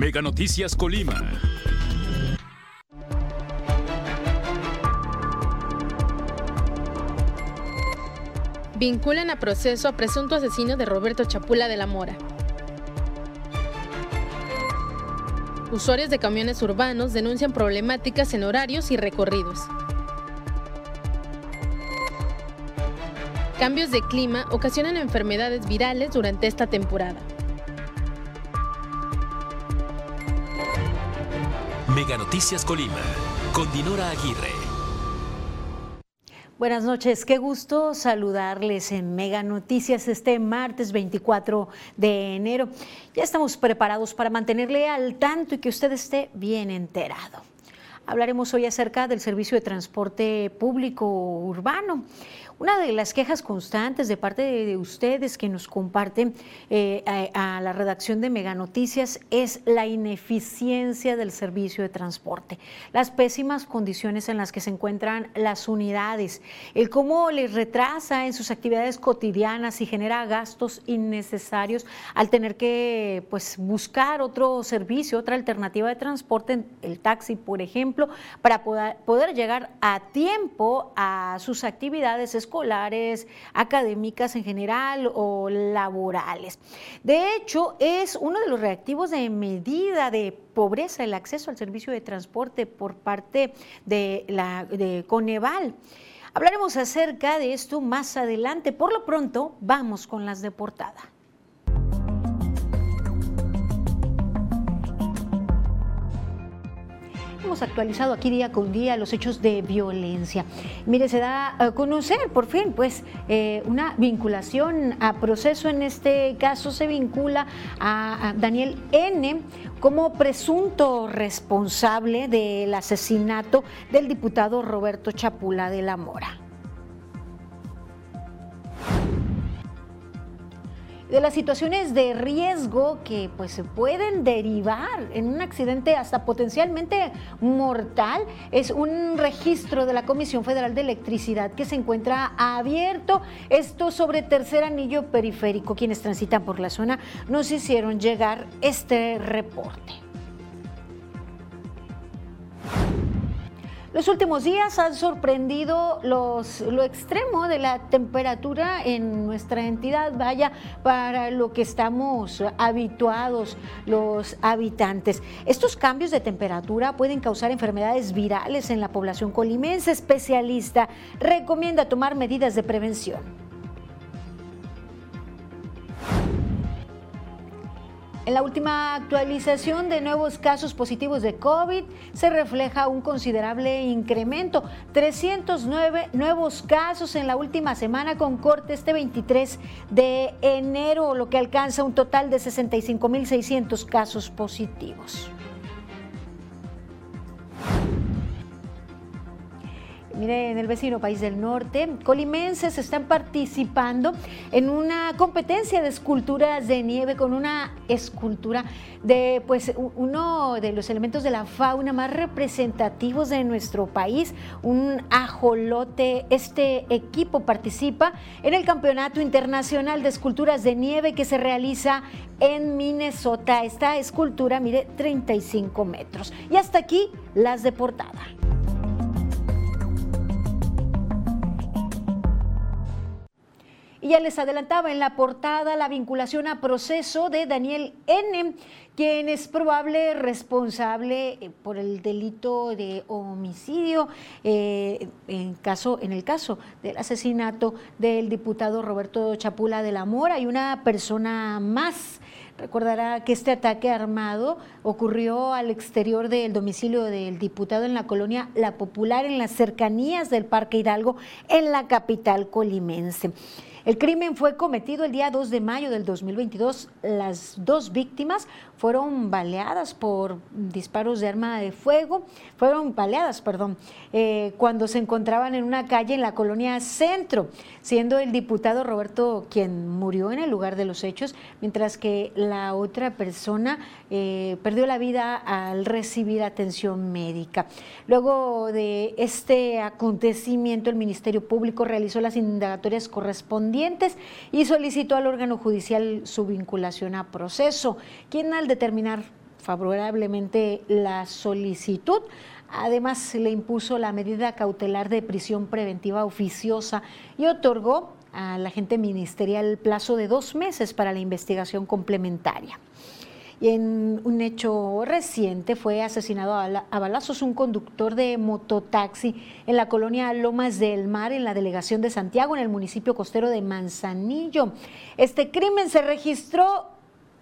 Mega Noticias Colima. Vinculan a proceso a presunto asesino de Roberto Chapula de la Mora. Usuarios de camiones urbanos denuncian problemáticas en horarios y recorridos. Cambios de clima ocasionan enfermedades virales durante esta temporada. Mega Noticias Colima, con Dinora Aguirre. Buenas noches, qué gusto saludarles en Mega Noticias este martes 24 de enero. Ya estamos preparados para mantenerle al tanto y que usted esté bien enterado. Hablaremos hoy acerca del servicio de transporte público urbano. Una de las quejas constantes de parte de, ustedes que nos comparten eh, a, la redacción de Mega Noticias es la ineficiencia del servicio de transporte, las pésimas condiciones en las que se encuentran las unidades, el cómo les retrasa en sus actividades cotidianas y genera gastos innecesarios al tener que pues, buscar otro servicio, otra alternativa de transporte, el taxi, por ejemplo, para poder, poder llegar a tiempo a sus actividades escolares, académicas en general o laborales. De hecho, es uno de los reactivos de medida de pobreza el acceso al servicio de transporte por parte de, la, de Coneval. Hablaremos acerca de esto más adelante. Por lo pronto, vamos con las de portada. Hemos actualizado aquí día con día los hechos de violencia. Mire, se da a conocer por fin pues eh, una vinculación a proceso. En este caso se vincula a Daniel N como presunto responsable del asesinato del diputado Roberto Chapula de la Mora. De las situaciones de riesgo que pues se pueden derivar en un accidente hasta potencialmente mortal es un registro de la Comisión Federal de Electricidad que se encuentra abierto. Esto sobre tercer anillo periférico. Quienes transitan por la zona nos hicieron llegar este reporte Los últimos días han sorprendido los, lo extremo de la temperatura en nuestra entidad, vaya, para lo que estamos habituados los habitantes. Estos cambios de temperatura pueden causar enfermedades virales en la población colimense. Especialista recomienda tomar medidas de prevención. En la última actualización de nuevos casos positivos de COVID se refleja un considerable incremento, 309 nuevos casos en la última semana con corte este 23 de enero, lo que alcanza un total de 65.600 casos positivos. Mire, en el vecino país del norte, colimenses están participando en una competencia de esculturas de nieve con una escultura de pues uno de los elementos de la fauna más representativos de nuestro país, un ajolote. Este equipo participa en el Campeonato Internacional de Esculturas de Nieve que se realiza en Minnesota. Esta escultura mide 35 metros. Y hasta aquí las de portada. Y ya les adelantaba en la portada la vinculación a proceso de Daniel N., quien es probable responsable eh, por el delito de homicidio eh, en, caso, en el caso del asesinato del diputado Roberto Chapula de la Mora y una persona más. Recordará que este ataque armado ocurrió al exterior del domicilio del diputado en la colonia La Popular, en las cercanías del Parque Hidalgo, en la capital colimense. El crimen fue cometido el día 2 de mayo del 2022. Las dos víctimas fueron baleadas por disparos de arma de fuego, fueron baleadas, perdón, eh, cuando se encontraban en una calle en la colonia Centro, siendo el diputado Roberto quien murió en el lugar de los hechos, mientras que la otra persona eh, perdió la vida al recibir atención médica. Luego de este acontecimiento, el Ministerio Público realizó las indagatorias correspondientes y solicitó al órgano judicial su vinculación a proceso, quien al determinar favorablemente la solicitud. Además, le impuso la medida cautelar de prisión preventiva oficiosa y otorgó a la agente ministerial plazo de dos meses para la investigación complementaria. En un hecho reciente fue asesinado a balazos un conductor de mototaxi en la colonia Lomas del Mar, en la delegación de Santiago, en el municipio costero de Manzanillo. Este crimen se registró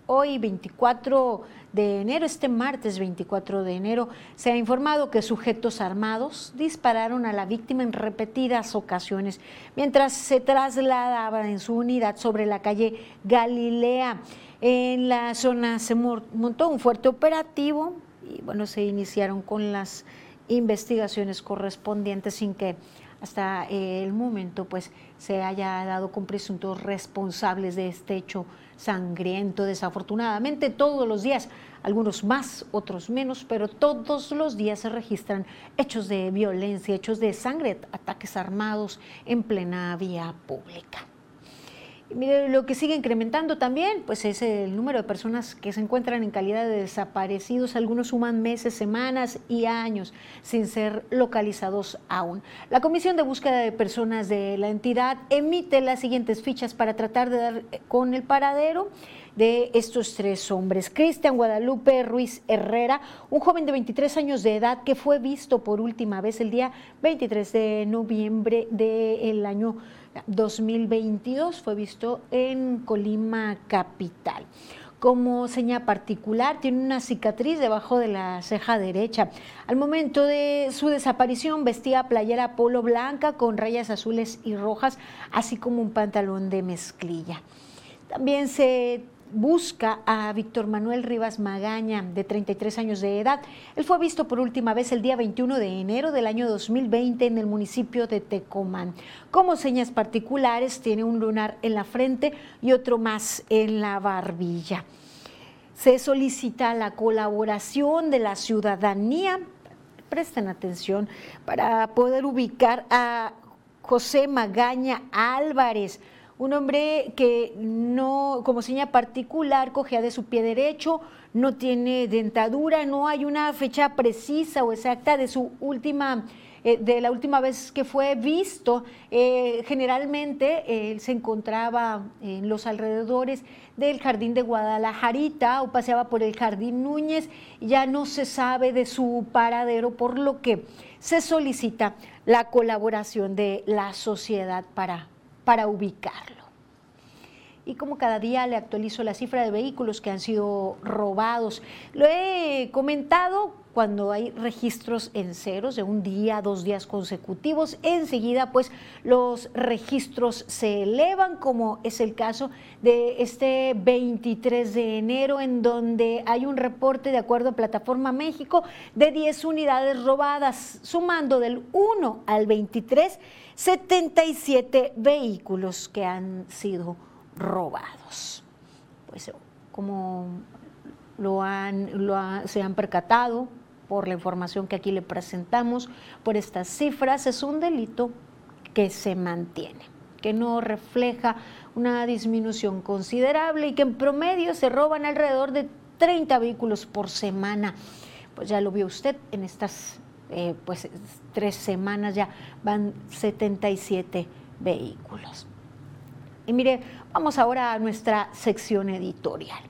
hoy 24 de enero, este martes 24 de enero, se ha informado que sujetos armados dispararon a la víctima en repetidas ocasiones mientras se trasladaba en su unidad sobre la calle Galilea. En la zona se montó un fuerte operativo y bueno, se iniciaron con las investigaciones correspondientes sin que hasta el momento pues se haya dado con presuntos responsables de este hecho sangriento. Desafortunadamente todos los días, algunos más, otros menos, pero todos los días se registran hechos de violencia, hechos de sangre, ataques armados en plena vía pública. Lo que sigue incrementando también, pues es el número de personas que se encuentran en calidad de desaparecidos. Algunos suman meses, semanas y años sin ser localizados aún. La Comisión de Búsqueda de Personas de la entidad emite las siguientes fichas para tratar de dar con el paradero de estos tres hombres. Cristian Guadalupe Ruiz Herrera, un joven de 23 años de edad que fue visto por última vez el día 23 de noviembre del año 2022 fue visto en Colima Capital. Como seña particular, tiene una cicatriz debajo de la ceja derecha. Al momento de su desaparición vestía playera polo blanca con rayas azules y rojas, así como un pantalón de mezclilla. También se busca a Víctor Manuel Rivas Magaña, de 33 años de edad. Él fue visto por última vez el día 21 de enero del año 2020 en el municipio de Tecomán. Como señas particulares, tiene un lunar en la frente y otro más en la barbilla. Se solicita la colaboración de la ciudadanía, presten atención, para poder ubicar a José Magaña Álvarez, un hombre que no, como seña particular, cogea de su pie derecho, no tiene dentadura, no hay una fecha precisa o exacta de su última eh, de la última vez que fue visto, eh, generalmente él se encontraba en los alrededores del jardín de Guadalajarita o paseaba por el jardín Núñez, ya no se sabe de su paradero, por lo que se solicita la colaboración de la sociedad para para ubicarlo. Y como cada día le actualizo la cifra de vehículos que han sido robados. Lo he comentado cuando hay registros en ceros de un día, dos días consecutivos, enseguida pues los registros se elevan, como es el caso de este 23 de enero, en donde hay un reporte de acuerdo a Plataforma México de 10 unidades robadas, sumando del 1 al 23 77 vehículos que han sido robados. Pues como lo han, se han percatado por la información que aquí le presentamos, por estas cifras, es un delito que se mantiene, que no refleja una disminución considerable y que en promedio se roban alrededor de 30 vehículos por semana. Pues ya lo vio usted en estas eh, pues tres semanas ya van 77 vehículos. Y mire, vamos ahora a nuestra sección editorial.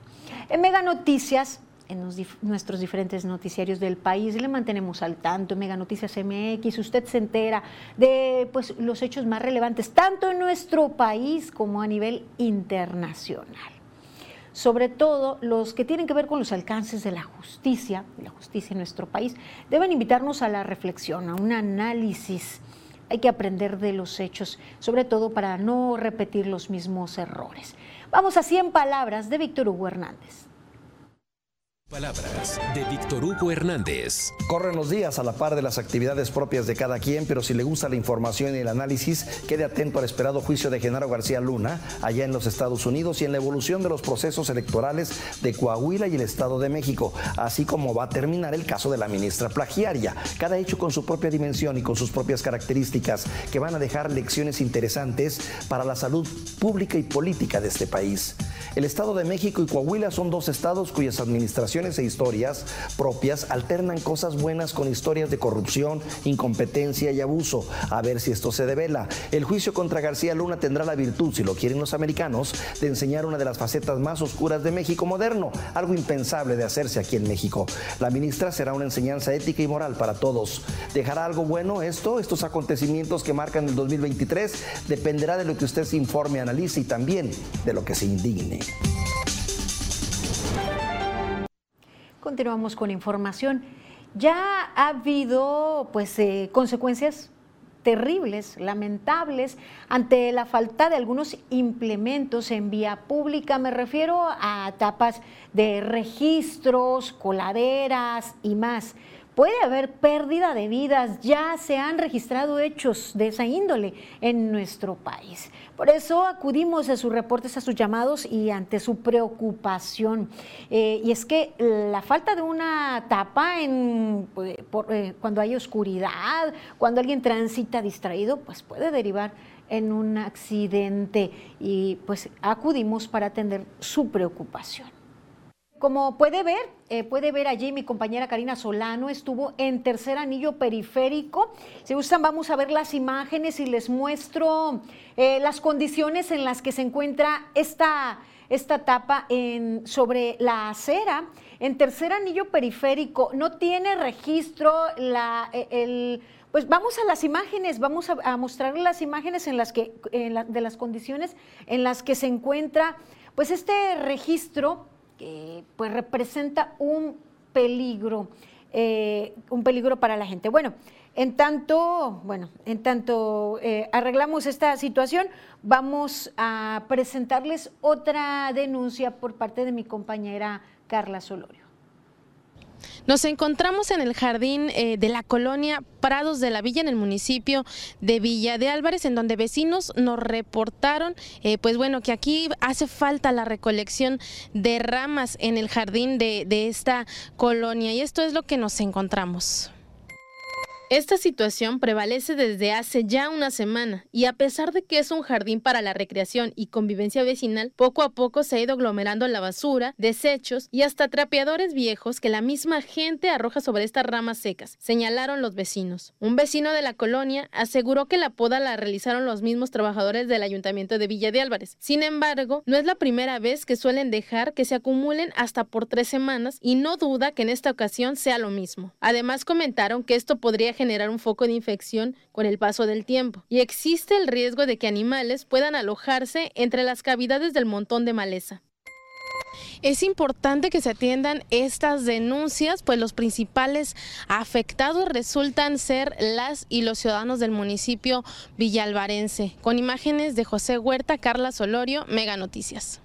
En Mega Noticias, en nuestros diferentes noticiarios del país, le mantenemos al tanto, en Mega Noticias MX, usted se entera de pues, los hechos más relevantes, tanto en nuestro país como a nivel internacional sobre todo los que tienen que ver con los alcances de la justicia, la justicia en nuestro país, deben invitarnos a la reflexión, a un análisis. Hay que aprender de los hechos, sobre todo para no repetir los mismos errores. Vamos a 100 palabras de Víctor Hugo Hernández. Palabras de Víctor Hugo Hernández. Corren los días a la par de las actividades propias de cada quien, pero si le gusta la información y el análisis, quede atento al esperado juicio de Genaro García Luna, allá en los Estados Unidos, y en la evolución de los procesos electorales de Coahuila y el Estado de México, así como va a terminar el caso de la ministra plagiaria. Cada hecho con su propia dimensión y con sus propias características, que van a dejar lecciones interesantes para la salud pública y política de este país. El Estado de México y Coahuila son dos estados cuyas administraciones e historias propias alternan cosas buenas con historias de corrupción, incompetencia y abuso. A ver si esto se devela. El juicio contra García Luna tendrá la virtud, si lo quieren los americanos, de enseñar una de las facetas más oscuras de México moderno, algo impensable de hacerse aquí en México. La ministra será una enseñanza ética y moral para todos. ¿Dejará algo bueno esto, estos acontecimientos que marcan el 2023? Dependerá de lo que usted se informe, analice y también de lo que se indigne. Continuamos con información. Ya ha habido pues eh, consecuencias terribles, lamentables, ante la falta de algunos implementos en vía pública. Me refiero a tapas de registros, coladeras y más puede haber pérdida de vidas, ya se han registrado hechos de esa índole en nuestro país. Por eso acudimos a sus reportes, a sus llamados y ante su preocupación. Eh, y es que la falta de una tapa en, pues, eh, cuando hay oscuridad, cuando alguien transita distraído, pues puede derivar en un accidente y pues acudimos para atender su preocupación. Como puede ver, eh, puede ver allí mi compañera Karina Solano estuvo en tercer anillo periférico. Si gustan, vamos a ver las imágenes y les muestro eh, las condiciones en las que se encuentra esta, esta tapa en, sobre la acera. En tercer anillo periférico no tiene registro la, e, el, pues vamos a las imágenes, vamos a, mostrar las imágenes en las que, de las condiciones en las que se encuentra, pues este registro pues representa un peligro, eh, un peligro para la gente. Bueno, en tanto, bueno, en tanto eh, arreglamos esta situación, vamos a presentarles otra denuncia por parte de mi compañera Carla Solorio. Nos encontramos en el jardín eh, de la colonia Prados de la Villa, en el municipio de Villa de Álvarez, en donde vecinos nos reportaron, eh, pues bueno, que aquí hace falta la recolección de ramas en el jardín de esta colonia y esto es lo que nos encontramos. Esta situación prevalece desde hace ya una semana y a pesar de que es un jardín para la recreación y convivencia vecinal, poco a poco se ha ido aglomerando la basura, desechos y hasta trapeadores viejos que la misma gente arroja sobre estas ramas secas, señalaron los vecinos. Un vecino de la colonia aseguró que la poda la realizaron los mismos trabajadores del ayuntamiento de Villa de Álvarez. Sin embargo, no es la primera vez que suelen dejar que se acumulen hasta por tres semanas y no duda que en esta ocasión sea lo mismo. Además comentaron que esto podría generar un foco de infección con el paso del tiempo y existe el riesgo de que animales puedan alojarse entre las cavidades del montón de maleza. Es importante que se atiendan estas denuncias, pues los principales afectados resultan ser las y los ciudadanos del municipio villalvarense. Con imágenes de José Huerta, Carla Solorio, Mega Noticias.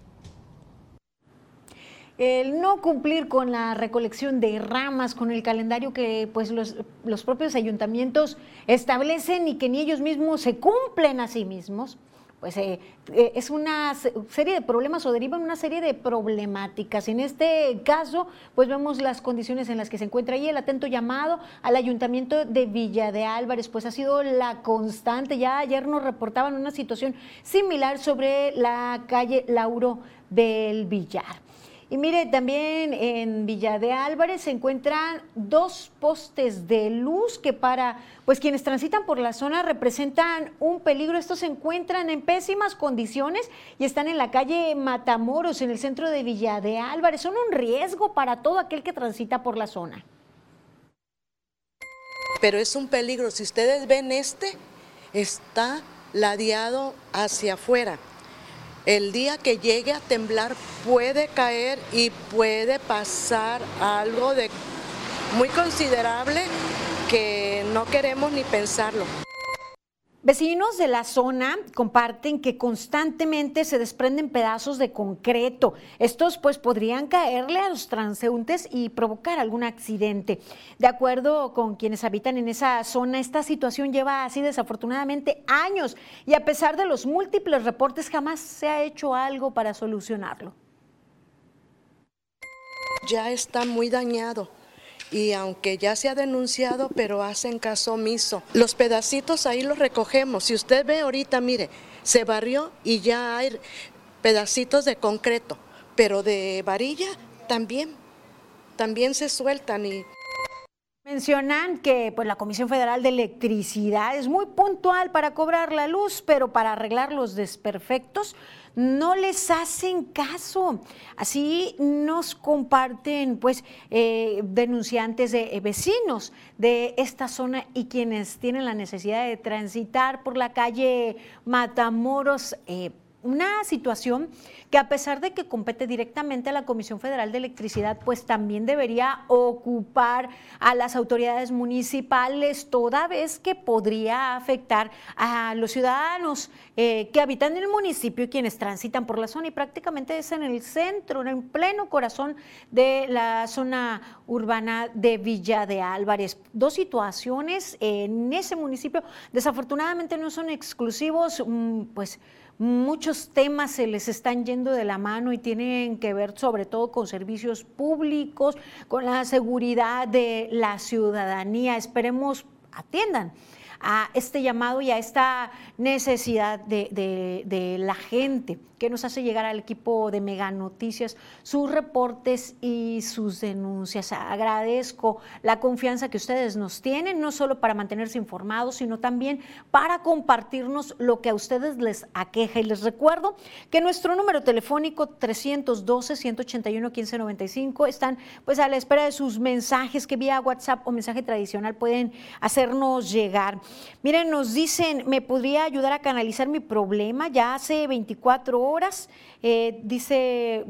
El no cumplir con la recolección de ramas, con el calendario que pues los, los propios ayuntamientos establecen y que ni ellos mismos se cumplen a sí mismos, pues eh, eh, es una serie de problemas o deriva en una serie de problemáticas. En este caso, pues vemos las condiciones en las que se encuentra ahí el atento llamado al ayuntamiento de Villa de Álvarez, pues ha sido la constante. Ya ayer nos reportaban una situación similar sobre la calle Lauro del Villar. Y mire, también en Villa de Álvarez se encuentran dos postes de luz que para pues quienes transitan por la zona representan un peligro. Estos se encuentran en pésimas condiciones y están en la calle Matamoros, en el centro de Villa de Álvarez. Son un riesgo para todo aquel que transita por la zona. Pero es un peligro. Si ustedes ven este, está ladeado hacia afuera el día que llegue a temblar puede caer y puede pasar algo de muy considerable que no queremos ni pensarlo. Vecinos de la zona comparten que constantemente se desprenden pedazos de concreto. Estos pues podrían caerle a los transeúntes y provocar algún accidente. De acuerdo con quienes habitan en esa zona, esta situación lleva así desafortunadamente años y a pesar de los múltiples reportes jamás se ha hecho algo para solucionarlo. Ya está muy dañado y aunque ya se ha denunciado, pero hacen caso omiso. Los pedacitos ahí los recogemos. Si usted ve ahorita, mire, se barrió y ya hay pedacitos de concreto, pero de varilla también, también se sueltan y Mencionan que pues, la Comisión Federal de Electricidad es muy puntual para cobrar la luz, pero para arreglar los desperfectos no les hacen caso. Así nos comparten pues eh, denunciantes de eh, vecinos de esta zona y quienes tienen la necesidad de transitar por la calle Matamoros. Eh, una situación que a pesar de que compete directamente a la Comisión Federal de Electricidad, pues también debería ocupar a las autoridades municipales, toda vez que podría afectar a los ciudadanos eh, que habitan en el municipio y quienes transitan por la zona y prácticamente es en el centro, en el pleno corazón de la zona urbana de Villa de Álvarez. Dos situaciones en ese municipio, desafortunadamente no son exclusivos, mm, pues Muchos temas se les están yendo de la mano y tienen que ver sobre todo con servicios públicos, con la seguridad de la ciudadanía. Esperemos atiendan a este llamado y a esta necesidad de, la gente que nos hace llegar al equipo de Mega Noticias sus reportes y sus denuncias. Agradezco la confianza que ustedes nos tienen, no solo para mantenerse informados, sino también para compartirnos lo que a ustedes les aqueja. Y les recuerdo que nuestro número telefónico 312-181-1595 están pues a la espera de sus mensajes que vía WhatsApp o mensaje tradicional pueden hacernos llegar. Miren, nos dicen, ¿me podría ayudar a canalizar mi problema? Ya hace 24 horas, eh, dice,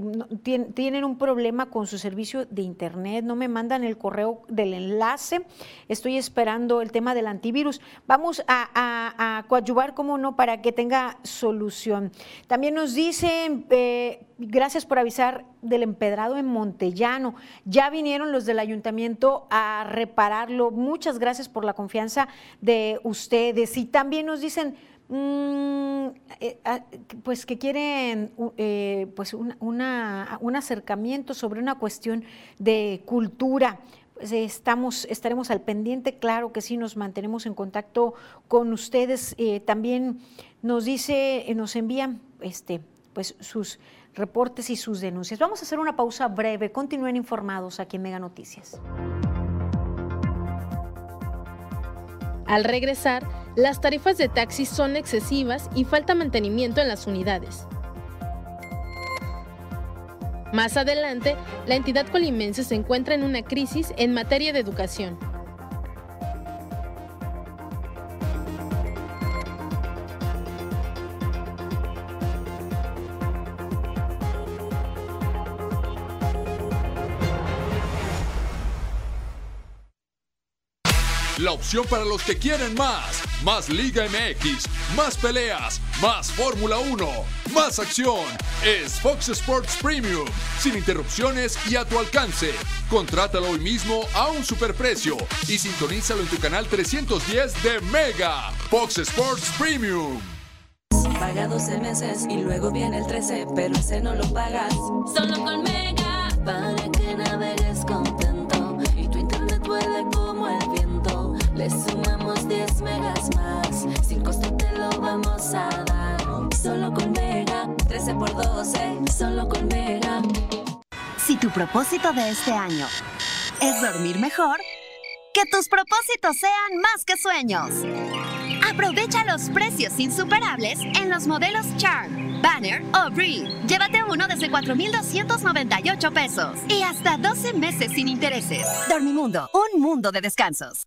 tienen un problema con su servicio de internet, no me mandan el correo del enlace, estoy esperando el tema del antivirus. Vamos a, a, coadyuvar, como no, para que tenga solución. También nos dicen... Eh, gracias por avisar del empedrado en Montellano. Ya vinieron los del ayuntamiento a repararlo. Muchas gracias por la confianza de ustedes. Y también nos dicen, mm, eh, ah, pues que quieren eh, pues un acercamiento sobre una cuestión de cultura. Pues estamos, estaremos al pendiente, claro que sí, nos mantenemos en contacto con ustedes. Eh, también nos dice, nos envían este, pues sus reportes y sus denuncias. Vamos a hacer una pausa breve. Continúen informados aquí en Mega Noticias. Al regresar, las tarifas de taxi son excesivas y falta mantenimiento en las unidades. Más adelante, la entidad colimense se encuentra en una crisis en materia de educación. Opción para los que quieren más. Más Liga MX, más peleas, más Fórmula 1, más acción. Es Fox Sports Premium. Sin interrupciones y a tu alcance. Contrátalo hoy mismo a un superprecio y sintonízalo en tu canal 310 de Mega. Fox Sports Premium. Paga 12 meses y luego viene el 13, pero ese no lo pagas. Solo con Mega. Para sumamos 10 megas más. Sin costo te lo vamos a dar. Solo con Mega. 13 por 12. Solo con Mega. Si tu propósito de este año es dormir mejor, que tus propósitos sean más que sueños. Aprovecha los precios insuperables en los modelos Charm, Banner o Breed. Llévate uno desde 4,298 pesos y hasta 12 meses sin intereses. Dormimundo, un mundo de descansos.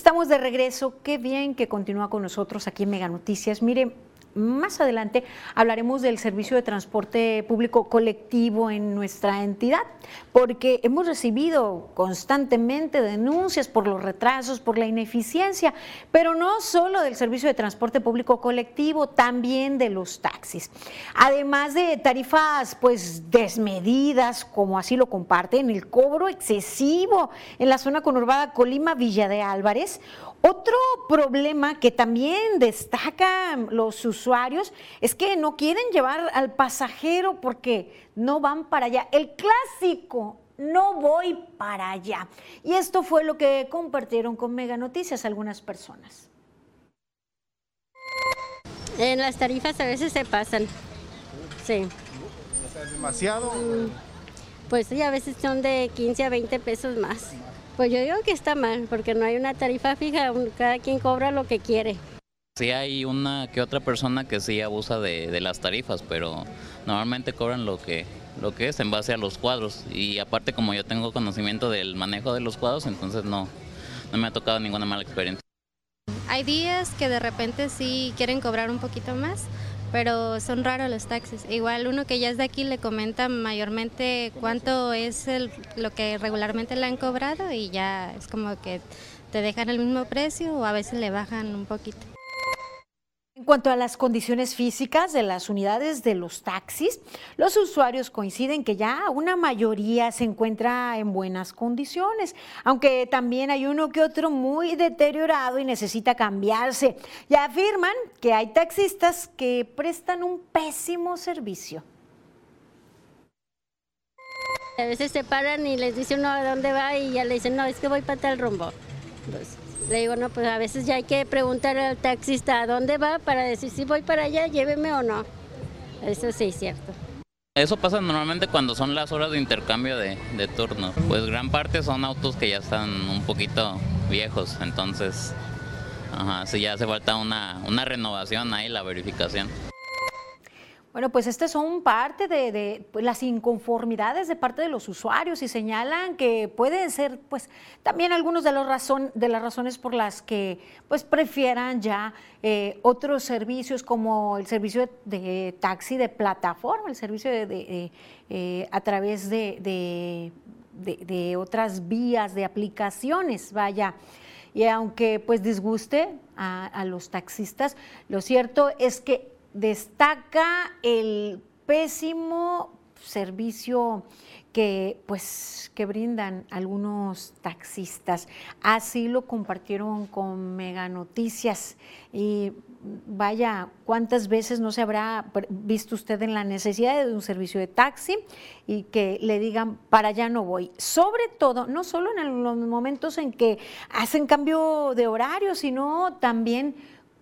Estamos de regreso. Qué bien que continúa con nosotros aquí en Mega Noticias. Mire, más adelante hablaremos del servicio de transporte público colectivo en nuestra entidad, porque hemos recibido constantemente denuncias por los retrasos, por la ineficiencia, pero no solo del servicio de transporte público colectivo, también de los taxis. Además de tarifas pues desmedidas, como así lo comparten, el cobro excesivo en la zona conurbada Colima Villa de Álvarez, otro problema que también destacan los usuarios es que no quieren llevar al pasajero porque no van para allá. El clásico, no voy para allá. Y esto fue lo que compartieron con Mega Noticias algunas personas. En las tarifas a veces se pasan. Sí. ¿Demasiado? Mm, Pues sí, a veces son de 15 a 20 pesos más. Pues yo digo que está mal, porque no hay una tarifa fija, cada quien cobra lo que quiere. Sí hay una que otra persona que sí abusa de, de las tarifas, pero normalmente cobran lo que, lo que es en base a los cuadros. Y aparte como yo tengo conocimiento del manejo de los cuadros, entonces no, no me ha tocado ninguna mala experiencia. Hay días que de repente sí quieren cobrar un poquito más, pero son raros los taxis. Igual uno que ya es de aquí le comenta mayormente cuánto es el, lo que regularmente le han cobrado y ya es como que te dejan el mismo precio o a veces le bajan un poquito. En cuanto a las condiciones físicas de las unidades de los taxis, los usuarios coinciden que ya una mayoría se encuentra en buenas condiciones, aunque también hay uno que otro muy deteriorado y necesita cambiarse. Y afirman que hay taxistas que prestan un pésimo servicio. A veces se paran y les dice uno a dónde va y ya le dicen, no, es que voy para tal rumbo. Le digo, no, pues a veces ya hay que preguntar al taxista a dónde va para decir si voy para allá, lléveme o no. Eso sí es cierto. Eso pasa normalmente cuando son las horas de intercambio de, de turno. Pues gran parte son autos que ya están un poquito viejos, entonces ajá, sí ya hace falta una, una renovación ahí, la verificación. Bueno, pues estas son parte de, pues, las inconformidades de parte de los usuarios y señalan que pueden ser pues también algunos de, los razón, de las razones por las que pues prefieran ya eh, otros servicios como el servicio de, taxi de plataforma, el servicio de, eh, a través de, de otras vías, de aplicaciones, vaya. Y aunque pues disguste a los taxistas, lo cierto es que destaca el pésimo servicio que pues que brindan algunos taxistas. Así lo compartieron con Mega Noticias y vaya, cuántas veces no se habrá visto usted en la necesidad de un servicio de taxi y que le digan para allá no voy. Sobre todo, no solo en los momentos en que hacen cambio de horario, sino también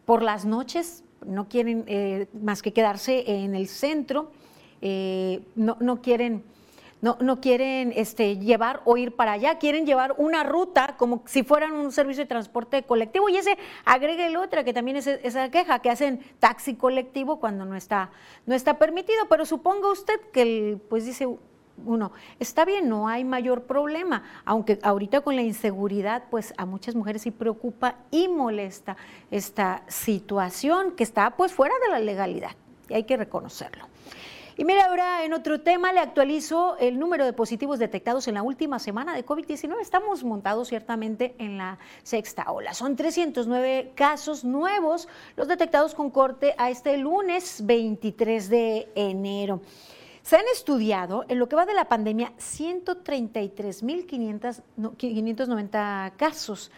por las noches no quieren eh, más que quedarse en el centro, eh, no, no, quieren, no, no quieren este, llevar o ir para allá, quieren llevar una ruta como si fueran un servicio de transporte colectivo. Y ese agrega el otra que también es esa queja que hacen taxi colectivo cuando no está, no está permitido, pero suponga usted que el, pues dice uno, está bien, no hay mayor problema, aunque ahorita con la inseguridad, pues a muchas mujeres sí preocupa y molesta esta situación que está pues fuera de la legalidad y hay que reconocerlo. Y mira, ahora en otro tema le actualizo el número de positivos detectados en la última semana de COVID-19. Estamos montados ciertamente en la sexta ola. Son 309 casos nuevos los detectados con corte a este lunes 23 de enero. Se han estudiado en lo que va de la pandemia 133.590 casos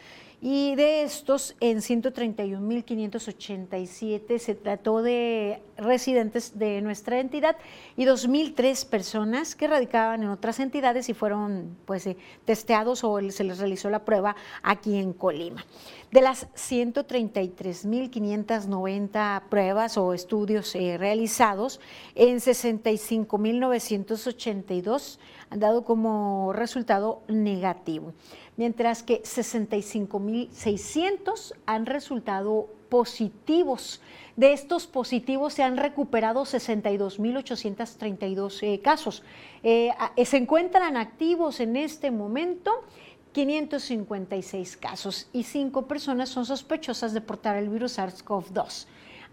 y de estos en 131.587 se trató de residentes de nuestra entidad y 2.003 personas que radicaban en otras entidades y fueron pues eh, testeados o se les realizó la prueba aquí en Colima. De las 133.590 pruebas o estudios eh, realizados, en 65.982 han dado como resultado negativo, mientras que 65.600 han resultado positivos. De estos positivos se han recuperado 62.832 eh, casos. Eh, se encuentran activos en este momento 556 casos y cinco personas son sospechosas de portar el virus SARS-CoV-2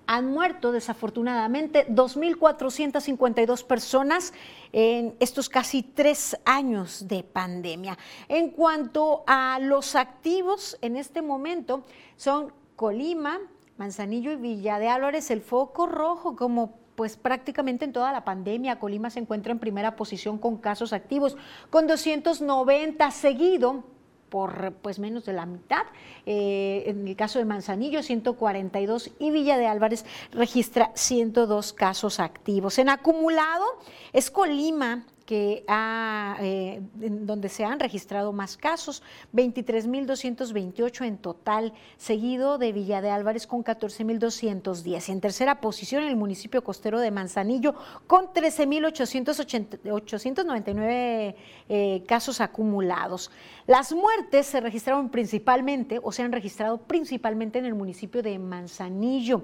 han muerto desafortunadamente 2.452 personas en estos casi tres años de pandemia. En cuanto a los activos, en este momento son Colima, Manzanillo y Villa de Álvarez, el foco rojo como pues prácticamente en toda la pandemia, Colima se encuentra en primera posición con casos activos, con 290 seguido por pues menos de la mitad. Eh, en el caso de Manzanillo, 142 y Villa de Álvarez registra 102 casos activos. En acumulado es Colima que ha, eh, donde se han registrado más casos, 23.228 en total, seguido de Villa de Álvarez con 14.210. Y en tercera posición el municipio costero de Manzanillo con 13.899 eh, casos acumulados. Las muertes se registraron principalmente o se han registrado principalmente en el municipio de Manzanillo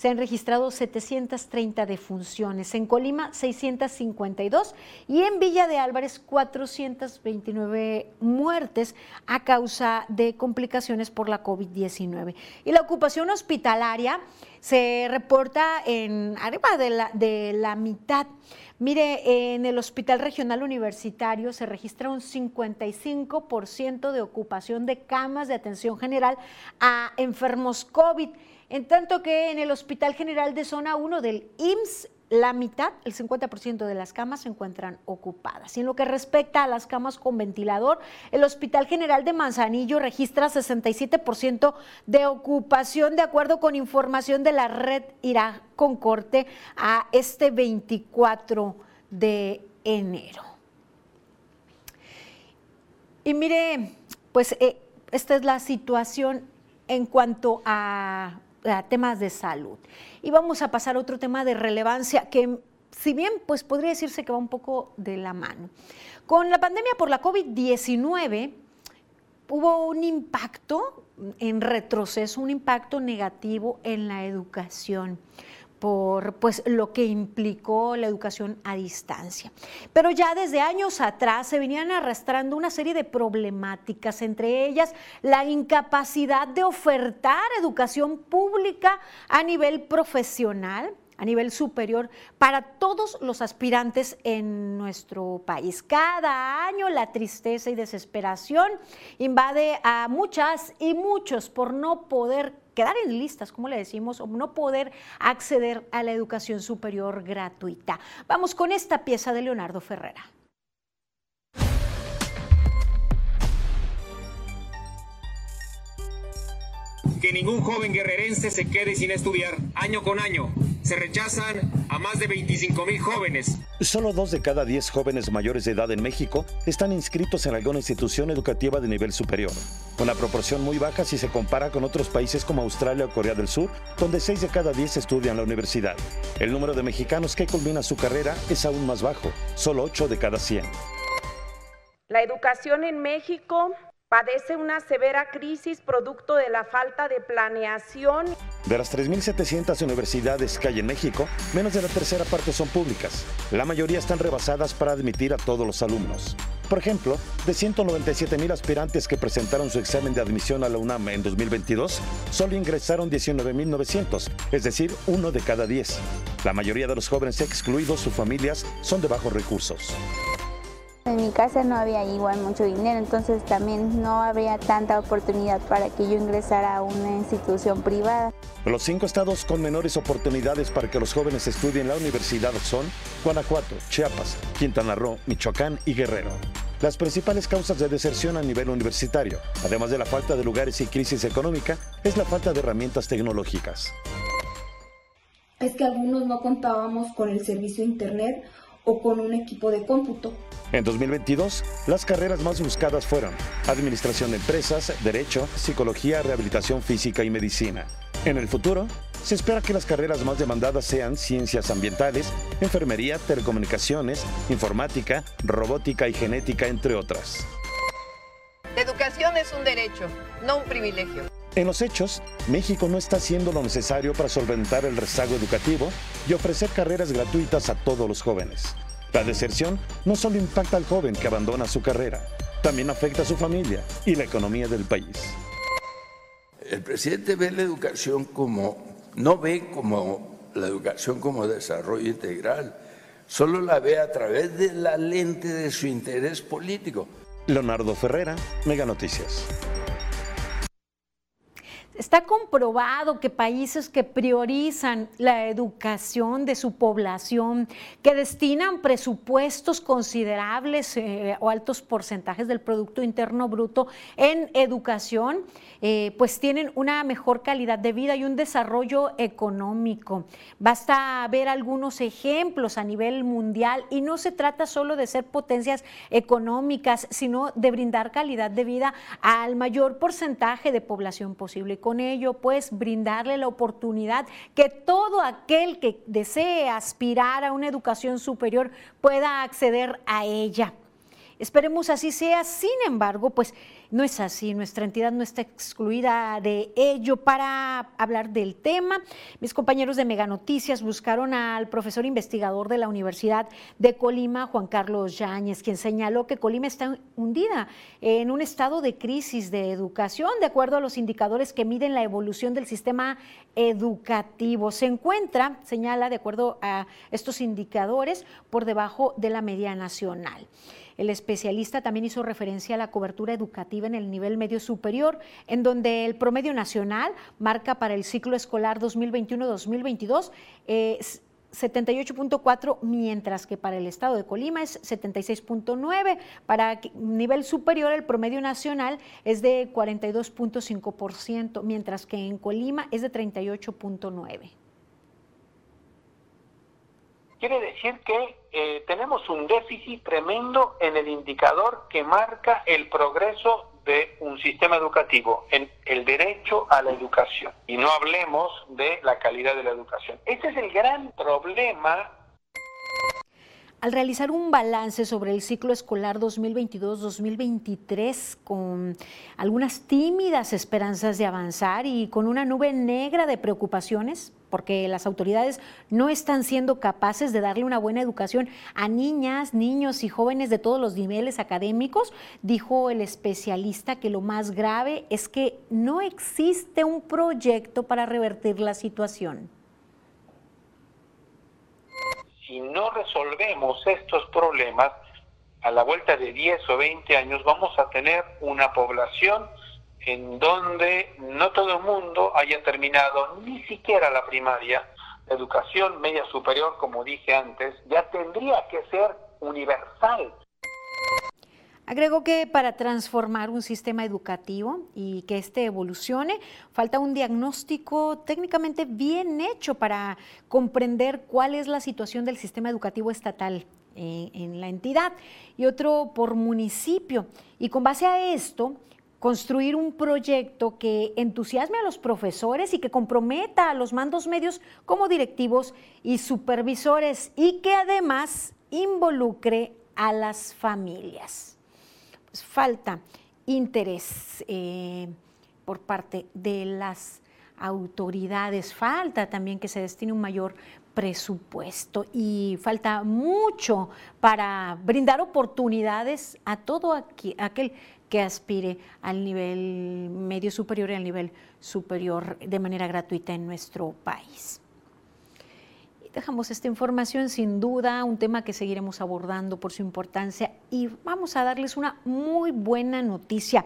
se han registrado 730 defunciones, en Colima 652 y en Villa de Álvarez 429 muertes a causa de complicaciones por la COVID-19. Y la ocupación hospitalaria se reporta en arriba de la, de la mitad. Mire, en el Hospital Regional Universitario se registra un 55% de ocupación de camas de atención general a enfermos COVID en tanto que en el Hospital General de Zona 1 del IMSS, la mitad, el 50% de las camas se encuentran ocupadas. Y en lo que respecta a las camas con ventilador, el Hospital General de Manzanillo registra 67% de ocupación de acuerdo con información de la red Irá con corte a este 24 de enero. Y mire, pues eh, esta es la situación en cuanto a temas de salud. Y vamos a pasar a otro tema de relevancia que, si bien pues podría decirse que va un poco de la mano. Con la pandemia por la COVID-19 hubo un impacto en retroceso, un impacto negativo en la educación por pues, lo que implicó la educación a distancia. Pero ya desde años atrás se venían arrastrando una serie de problemáticas, entre ellas la incapacidad de ofertar educación pública a nivel profesional, a nivel superior para todos los aspirantes en nuestro país. Cada año la tristeza y desesperación invade a muchas y muchos por no poder quedar en listas, como le decimos, o no poder acceder a la educación superior gratuita. Vamos con esta pieza de Leonardo Ferrera. Que ningún joven guerrerense se quede sin estudiar. Año con año se rechazan a más de 25 mil jóvenes. Solo dos de cada diez jóvenes mayores de edad en México están inscritos en alguna institución educativa de nivel superior. Una proporción muy baja si se compara con otros países como Australia o Corea del Sur, donde seis de cada diez estudian la universidad. El número de mexicanos que culmina su carrera es aún más bajo, solo 8 de cada 100. La educación en México padece una severa crisis producto de la falta de planeación. De las 3.700 universidades que hay en México, menos de la tercera parte son públicas. La mayoría están rebasadas para admitir a todos los alumnos. Por ejemplo, de 197.000 aspirantes que presentaron su examen de admisión a la UNAM en 2022, solo ingresaron 19.900, es decir, uno de cada 10. La mayoría de los jóvenes excluidos, sus familias, son de bajos recursos. En mi casa no había igual mucho dinero, entonces también no habría tanta oportunidad para que yo ingresara a una institución privada. Los cinco estados con menores oportunidades para que los jóvenes estudien la universidad son Guanajuato, Chiapas, Quintana Roo, Michoacán y Guerrero. Las principales causas de deserción a nivel universitario, además de la falta de lugares y crisis económica, es la falta de herramientas tecnológicas. Es que algunos no contábamos con el servicio Internet o con un equipo de cómputo. En 2022, las carreras más buscadas fueron Administración de Empresas, Derecho, Psicología, Rehabilitación Física y Medicina. En el futuro, se espera que las carreras más demandadas sean Ciencias Ambientales, Enfermería, Telecomunicaciones, Informática, Robótica y Genética, entre otras. La educación es un derecho, no un privilegio. En los hechos, México no está haciendo lo necesario para solventar el rezago educativo y ofrecer carreras gratuitas a todos los jóvenes. La deserción no solo impacta al joven que abandona su carrera, también afecta a su familia y la economía del país. El presidente ve la educación como, no ve como la educación como desarrollo integral, solo la ve a través de la lente de su interés político. Leonardo Ferrera, Mega Noticias. Está comprobado que países que priorizan la educación de su población, que destinan presupuestos considerables eh, o altos porcentajes del Producto Interno Bruto en educación, eh, pues tienen una mejor calidad de vida y un desarrollo económico. Basta ver algunos ejemplos a nivel mundial y no se trata solo de ser potencias económicas, sino de brindar calidad de vida al mayor porcentaje de población posible. con ello, pues, brindarle la oportunidad que todo aquel que desee aspirar a una educación superior pueda acceder a ella. Esperemos así sea, sin embargo, pues no es así, nuestra entidad no está excluida de ello. Para hablar del tema, mis compañeros de Mega Noticias buscaron al profesor investigador de la Universidad de Colima, Juan Carlos Yáñez, quien señaló que Colima está hundida en un estado de crisis de educación, de acuerdo a los indicadores que miden la evolución del sistema educativo. Se encuentra, señala, de acuerdo a estos indicadores, por debajo de la media nacional. El especialista también hizo referencia a la cobertura educativa en el nivel medio superior, en donde el promedio nacional marca para el ciclo escolar 2021-2022 78.4, mientras que para el estado de Colima es 76.9. Para nivel superior, el promedio nacional es de 42.5%, mientras que en Colima es de 38.9. Quiere decir que eh, tenemos un déficit tremendo en el indicador que marca el progreso de un sistema educativo, en el derecho a la educación. Y no hablemos de la calidad de la educación. Ese es el gran problema al realizar un balance sobre el ciclo escolar 2022-2023 con algunas tímidas esperanzas de avanzar y con una nube negra de preocupaciones, porque las autoridades no están siendo capaces de darle una buena educación a niñas, niños y jóvenes de todos los niveles académicos, dijo el especialista que lo más grave es que no existe un proyecto para revertir la situación. Si no resolvemos estos problemas, a la vuelta de 10 o 20 años vamos a tener una población en donde no todo el mundo haya terminado ni siquiera la primaria. La educación media superior, como dije antes, ya tendría que ser universal. Agregó que para transformar un sistema educativo y que éste evolucione, falta un diagnóstico técnicamente bien hecho para comprender cuál es la situación del sistema educativo estatal eh, en la entidad y otro por municipio. Y con base a esto, construir un proyecto que entusiasme a los profesores y que comprometa a los mandos medios como directivos y supervisores y que además involucre a las familias. Pues, falta interés eh, por parte de las autoridades, falta también que se destine un mayor presupuesto y falta mucho para brindar oportunidades a todo aquel que aspire al nivel medio superior y al nivel superior de manera gratuita en nuestro país dejamos esta información sin duda, un tema que seguiremos abordando por su importancia y vamos a darles una muy buena noticia.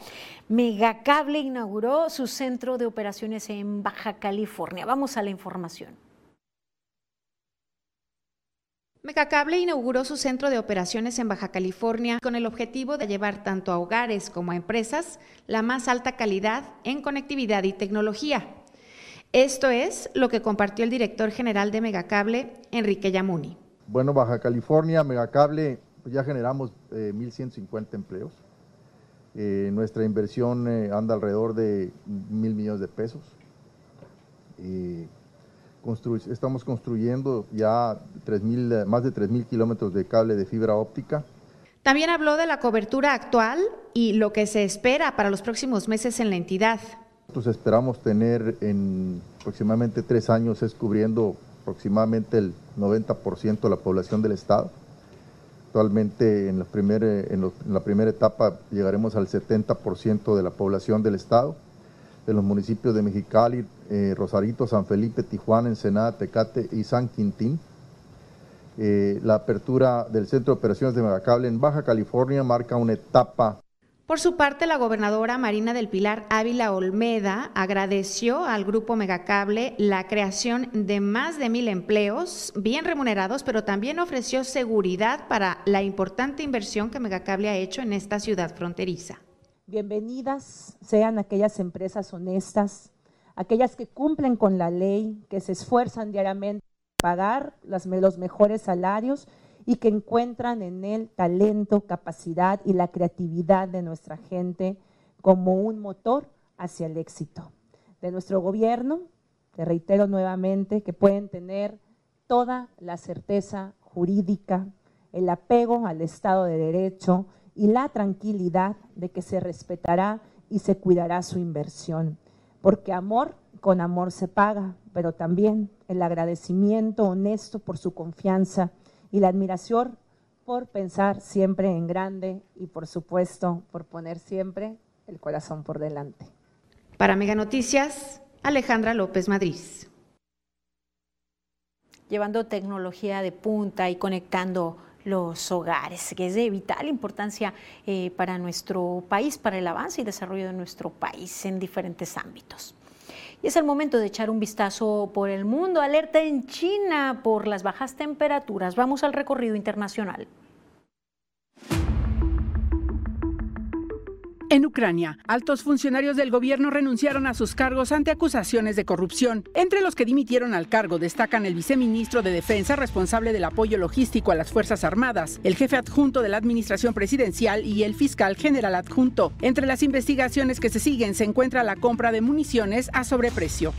Megacable inauguró su centro de operaciones en Baja California. Vamos a la información. Megacable inauguró su centro de operaciones en Baja California con el objetivo de llevar tanto a hogares como a empresas la más alta calidad en conectividad y tecnología. Esto es lo que compartió el director general de Megacable, Enrique Yamuni. Bueno, Baja California, Megacable, pues ya generamos 1.150 eh, empleos. Eh, nuestra inversión eh, anda alrededor de mil millones de pesos. Estamos construyendo ya más de 3.000 kilómetros de cable de fibra óptica. También habló de la cobertura actual y lo que se espera para los próximos meses en la entidad. Nosotros esperamos tener en aproximadamente tres años es cubriendo aproximadamente el 90% de la población del estado. actualmente en la, primera, en, la primera etapa llegaremos al 70% de la población del estado, de los municipios de Mexicali, eh, Rosarito, San Felipe, Tijuana, Ensenada, Tecate y San Quintín. Eh, la apertura del Centro de Operaciones de Megacable en Baja California marca una etapa por su parte, la gobernadora Marina del Pilar Ávila Olmeda agradeció al grupo Megacable la creación de más de mil empleos bien remunerados, pero también ofreció seguridad para la importante inversión que Megacable ha hecho en esta ciudad fronteriza. Bienvenidas sean aquellas empresas honestas, aquellas que cumplen con la ley, que se esfuerzan diariamente para pagar los mejores salarios y que encuentran en él talento, capacidad y la creatividad de nuestra gente como un motor hacia el éxito. De nuestro gobierno, te reitero nuevamente que pueden tener toda la certeza jurídica, el apego al Estado de Derecho y la tranquilidad de que se respetará y se cuidará su inversión. Porque amor con amor se paga, pero también el agradecimiento honesto por su confianza y la admiración por pensar siempre en grande y por supuesto por poner siempre el corazón por delante. Para Mega Noticias, Alejandra López Madrid. Llevando tecnología de punta y conectando los hogares, que es de vital importancia eh, para nuestro país, para el avance y desarrollo de nuestro país en diferentes ámbitos. Y es el momento de echar un vistazo por el mundo. Alerta en China por las bajas temperaturas. Vamos al recorrido internacional. En Ucrania, altos funcionarios del gobierno renunciaron a sus cargos ante acusaciones de corrupción. Entre los que dimitieron al cargo destacan el viceministro de Defensa responsable del apoyo logístico a las Fuerzas Armadas, el jefe adjunto de la Administración Presidencial y el fiscal general adjunto. Entre las investigaciones que se siguen se encuentra la compra de municiones a sobreprecio.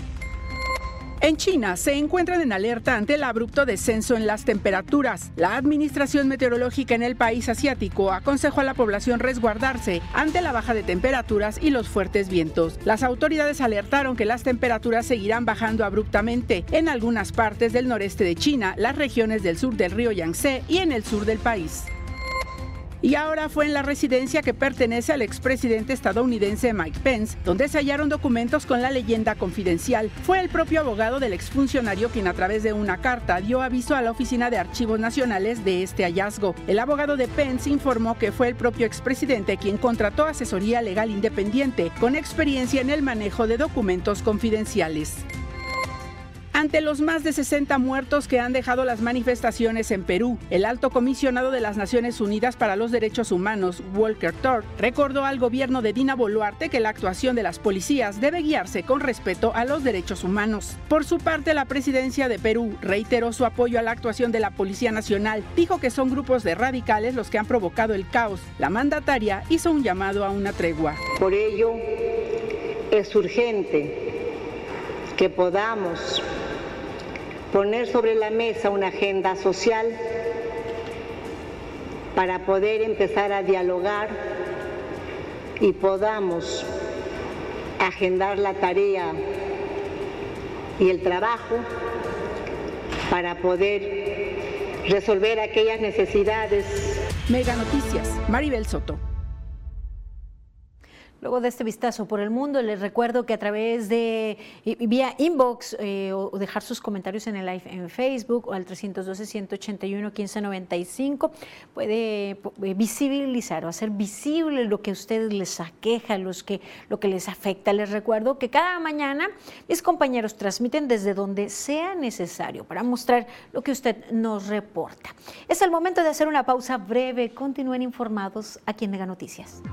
En China se encuentran en alerta ante el abrupto descenso en las temperaturas. La Administración Meteorológica en el país asiático aconsejó a la población resguardarse ante la baja de temperaturas y los fuertes vientos. Las autoridades alertaron que las temperaturas seguirán bajando abruptamente en algunas partes del noreste de China, las regiones del sur del río Yangtze y en el sur del país y ahora fue en la residencia que pertenece al expresidente estadounidense Mike Pence, donde se hallaron documentos con la leyenda confidencial. Fue el propio abogado del exfuncionario quien a través de una carta dio aviso a la Oficina de Archivos Nacionales de este hallazgo. El abogado de Pence informó que fue el propio expresidente quien contrató asesoría legal independiente con experiencia en el manejo de documentos confidenciales. Ante los más de 60 muertos que han dejado las manifestaciones en Perú, el alto comisionado de las Naciones Unidas para los Derechos Humanos, Walker Thor, recordó al gobierno de Dina Boluarte que la actuación de las policías debe guiarse con respeto a los derechos humanos. Por su parte, la presidencia de Perú reiteró su apoyo a la actuación de la Policía Nacional, dijo que son grupos de radicales los que han provocado el caos. La mandataria hizo un llamado a una tregua. Por ello, es urgente que podamos poner sobre la mesa una agenda social para poder empezar a dialogar y podamos agendar la tarea y el trabajo para poder resolver aquellas necesidades. Mega Noticias, Maribel Soto. Luego de este vistazo por el mundo, les recuerdo que a través de vía inbox eh, o dejar sus comentarios en el live en Facebook o al 312-181-1595 puede eh, visibilizar o hacer visible lo que a ustedes les aqueja, los que, lo que les afecta. Les recuerdo que cada mañana mis compañeros transmiten desde donde sea necesario para mostrar lo que usted nos reporta. Es el momento de hacer una pausa breve. Continúen informados aquí en Mega Noticias.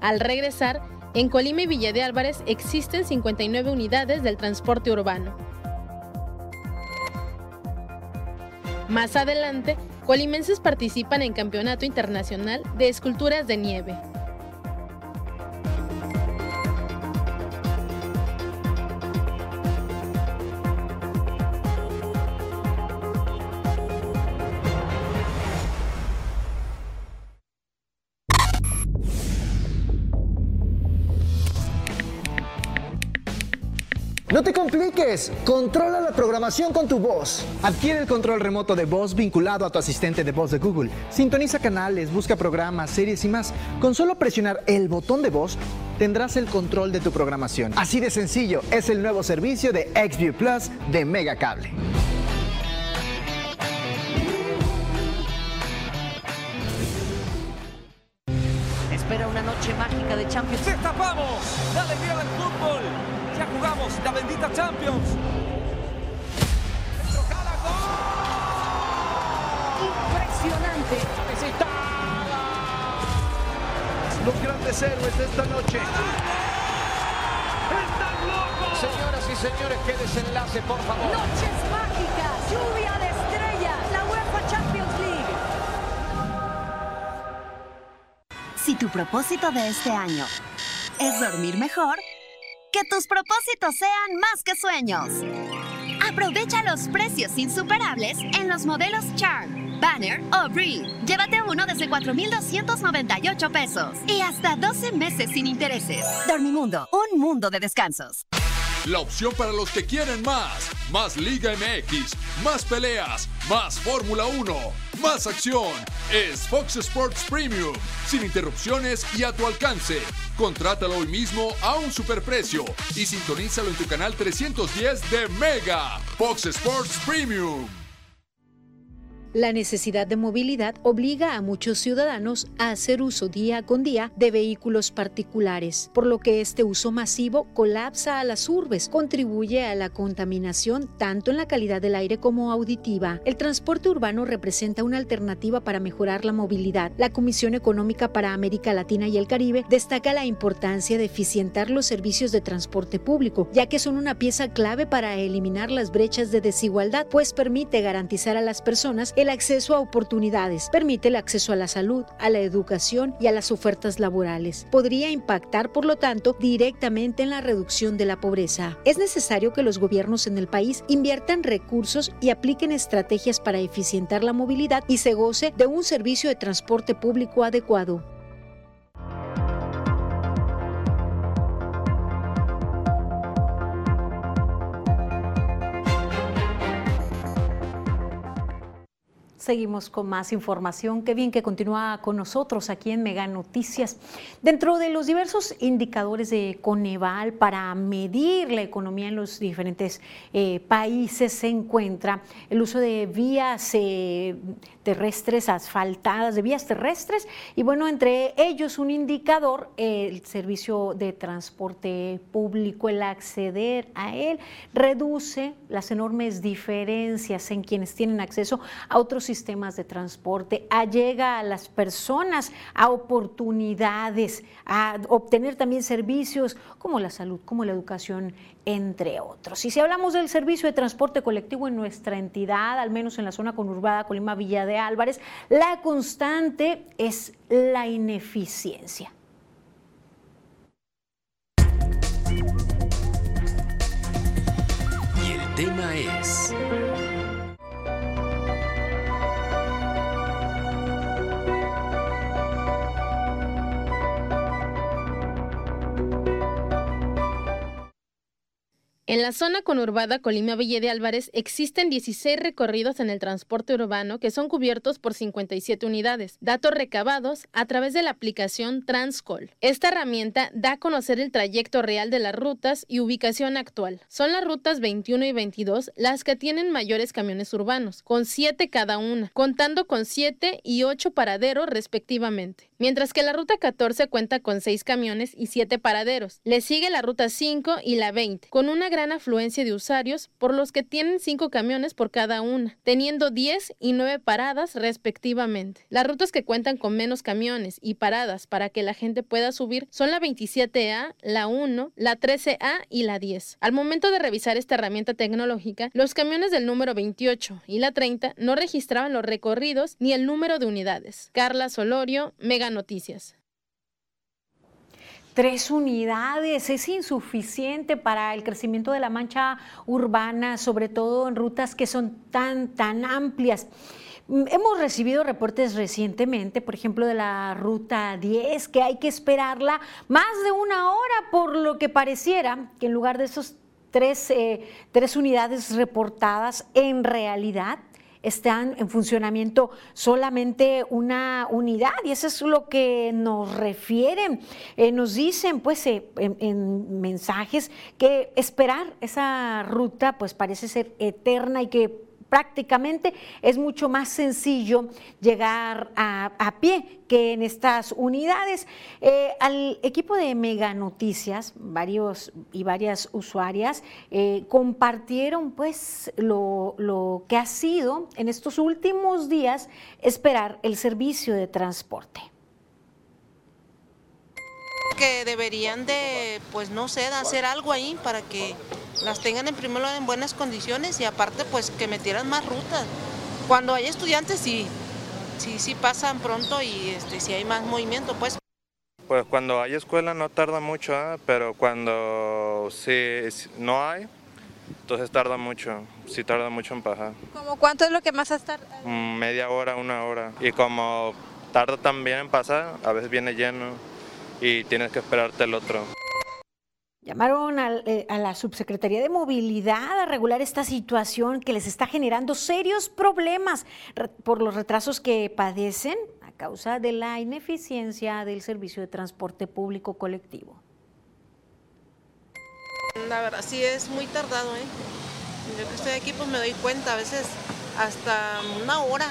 Al regresar, en Colima y Villa de Álvarez existen 59 unidades del transporte urbano. Más adelante, colimenses participan en Campeonato Internacional de Esculturas de Nieve. No te compliques, controla la programación con tu voz. Adquiere el control remoto de voz vinculado a tu asistente de voz de Google. Sintoniza canales, busca programas, series y más. Con solo presionar el botón de voz, tendrás el control de tu programación. Así de sencillo, es el nuevo servicio de XView Plus de Megacable. Espera una noche mágica de Champions. ¡Destapamos! ¡La alegría del fútbol! ¡Ya jugamos la bendita Champions! ¡Impresionante! Los grandes héroes de esta noche. ¡Están locos! Señoras y señores, qué desenlace, por favor. Noches mágicas, lluvia de estrellas, la UEFA Champions League. Si tu propósito de este año es dormir mejor, que tus propósitos sean más que sueños. Aprovecha los precios insuperables en los modelos Charm, Banner o Breathe. Llévate uno desde 4,298 pesos y hasta 12 meses sin intereses. Dormimundo, un mundo de descansos. La opción para los que quieren más. Más Liga MX, más peleas, más Fórmula 1, más acción. Es Fox Sports Premium, sin interrupciones y a tu alcance. Contrátalo hoy mismo a un superprecio y sintonízalo en tu canal 310 de Mega. Fox Sports Premium. La necesidad de movilidad obliga a muchos ciudadanos a hacer uso día con día de vehículos particulares, por lo que este uso masivo colapsa a las urbes, contribuye a la contaminación tanto en la calidad del aire como auditiva. El transporte urbano representa una alternativa para mejorar la movilidad. La Comisión Económica para América Latina y el Caribe destaca la importancia de eficientar los servicios de transporte público, ya que son una pieza clave para eliminar las brechas de desigualdad, pues permite garantizar a las personas el acceso a oportunidades, permite el acceso a la salud, a la educación y a las ofertas laborales. Podría impactar, por lo tanto, directamente en la reducción de la pobreza. Es necesario que los gobiernos en el país inviertan recursos y apliquen estrategias para eficientar la movilidad y se goce de un servicio de transporte público adecuado. Seguimos con más información. Qué bien que continúa con nosotros aquí en Mega Noticias. Dentro de los diversos indicadores de Coneval para medir la economía en los diferentes eh, países se encuentra el uso de vías eh, terrestres asfaltadas, de vías terrestres, y bueno, entre ellos un indicador, el servicio de transporte público, el acceder a él, reduce las enormes diferencias en quienes tienen acceso a otros sistemas de transporte, allega a las personas a oportunidades, a obtener también servicios como la salud, como la educación, entre otros. Y si hablamos del servicio de transporte colectivo en nuestra entidad, al menos en la zona conurbada Colima Villa de Álvarez, la constante es la ineficiencia. Y el tema es... En la zona conurbada Colima Valle de Álvarez existen 16 recorridos en el transporte urbano que son cubiertos por 57 unidades, datos recabados a través de la aplicación Transcol. Esta herramienta da a conocer el trayecto real de las rutas y ubicación actual. Son las rutas 21 y 22 las que tienen mayores camiones urbanos, con 7 cada una, contando con 7 y 8 paraderos respectivamente. Mientras que la ruta 14 cuenta con 6 camiones y 7 paraderos. Le sigue la ruta 5 y la 20, con una gran afluencia de usuarios, por los que tienen cinco camiones por cada una, teniendo 10 y 9 paradas respectivamente. Las rutas que cuentan con menos camiones y paradas para que la gente pueda subir son la 27A, la 1, la 13A y la 10. Al momento de revisar esta herramienta tecnológica, los camiones del número 28 y la 30 no registraban los recorridos ni el número de unidades. Carla Solorio, Mega Noticias. Tres unidades es insuficiente para el crecimiento de la mancha urbana, sobre todo en rutas que son tan, tan amplias. Hemos recibido reportes recientemente, por ejemplo, de la ruta 10, que hay que esperarla más de una hora, por lo que pareciera que en lugar de esos tres, eh, tres unidades reportadas en realidad están en funcionamiento solamente una unidad y eso es lo que nos refieren. Eh, nos dicen pues eh, en, mensajes que esperar esa ruta pues parece ser eterna y que prácticamente es mucho más sencillo llegar a, pie que en estas unidades. Eh, al equipo de Mega Noticias, varios y varias usuarias eh, compartieron pues lo, lo que ha sido en estos últimos días esperar el servicio de transporte que deberían de, pues no sé, hacer algo ahí para que las tengan en primer lugar en buenas condiciones y aparte pues que metieran más rutas. Cuando hay estudiantes sí, sí, sí pasan pronto y este, si hay más movimiento pues. Pues cuando hay escuela no tarda mucho, ¿eh? pero cuando sí, no hay, entonces tarda mucho, sí tarda mucho en pasar. ¿Cómo cuánto es lo que más hasta? Mm, media hora, una hora. Y como tarda también en pasar, a veces viene lleno y tienes que esperarte el otro. Llamaron eh, a la Subsecretaría de Movilidad a regular esta situación que les está generando serios problemas por los retrasos que padecen a causa de la ineficiencia del servicio de transporte público colectivo. La verdad sí es muy tardado, ¿eh? Yo que estoy aquí pues me doy cuenta, a veces hasta una hora,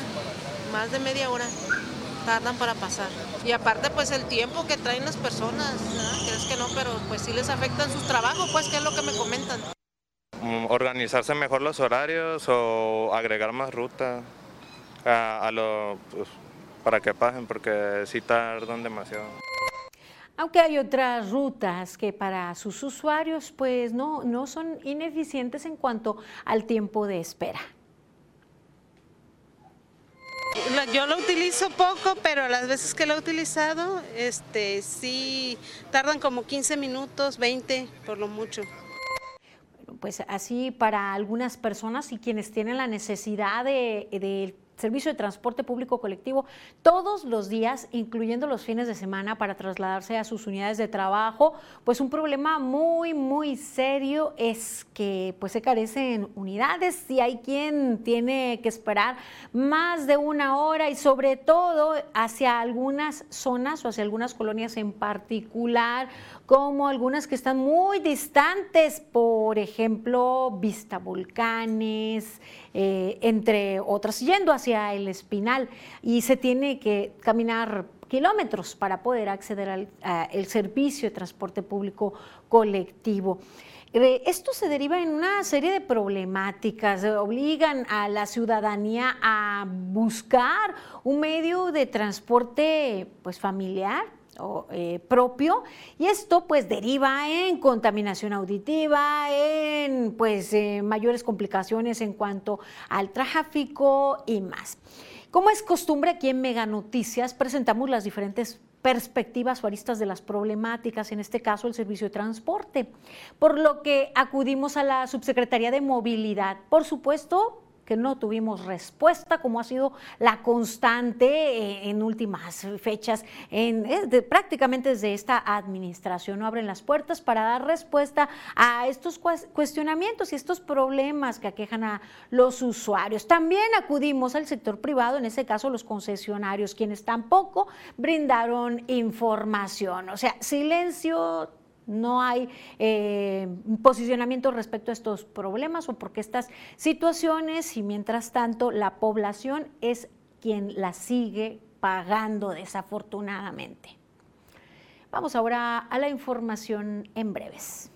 más de media hora tardan para pasar. Y aparte pues el tiempo que traen las personas, crees que no, pero pues sí les afecta en sus trabajos, pues que es lo que me comentan. Mm, organizarse mejor los horarios o agregar más rutas a, lo, pues, para que pasen, porque sí tardan demasiado. Aunque hay otras rutas que para sus usuarios pues no, no son ineficientes en cuanto al tiempo de espera. Yo lo utilizo poco, pero las veces que lo he utilizado, este, sí tardan como 15 minutos, 20 por lo mucho. Pues así para algunas personas y quienes tienen la necesidad de, de servicio de transporte público colectivo todos los días, incluyendo los fines de semana, para trasladarse a sus unidades de trabajo. Pues un problema muy, muy serio es que pues se carecen unidades y hay quien tiene que esperar más de una hora y sobre todo hacia algunas zonas o hacia algunas colonias en particular como algunas que están muy distantes, por ejemplo, Vista Volcanes, eh, entre otras, yendo hacia el Espinal, y se tiene que caminar kilómetros para poder acceder al servicio de transporte público colectivo. Eh, esto se deriva en una serie de problemáticas, obligan a la ciudadanía a buscar un medio de transporte pues, familiar eh, propio y esto pues deriva en contaminación auditiva, en pues eh, mayores complicaciones en cuanto al tráfico y más. Como es costumbre aquí en Mega Noticias presentamos las diferentes perspectivas o aristas de las problemáticas, en este caso el servicio de transporte, por lo que acudimos a la Subsecretaría de Movilidad. Por supuesto, que no tuvimos respuesta, como ha sido la constante eh, en últimas fechas, en, eh, prácticamente desde esta administración. No abren las puertas para dar respuesta a estos cuestionamientos y estos problemas que aquejan a los usuarios. También acudimos al sector privado, en ese caso los concesionarios, quienes tampoco brindaron información. O sea, silencio no hay eh, posicionamiento respecto a estos problemas o porque estas situaciones y mientras tanto la población es quien la sigue pagando desafortunadamente. Vamos ahora a la información en breves.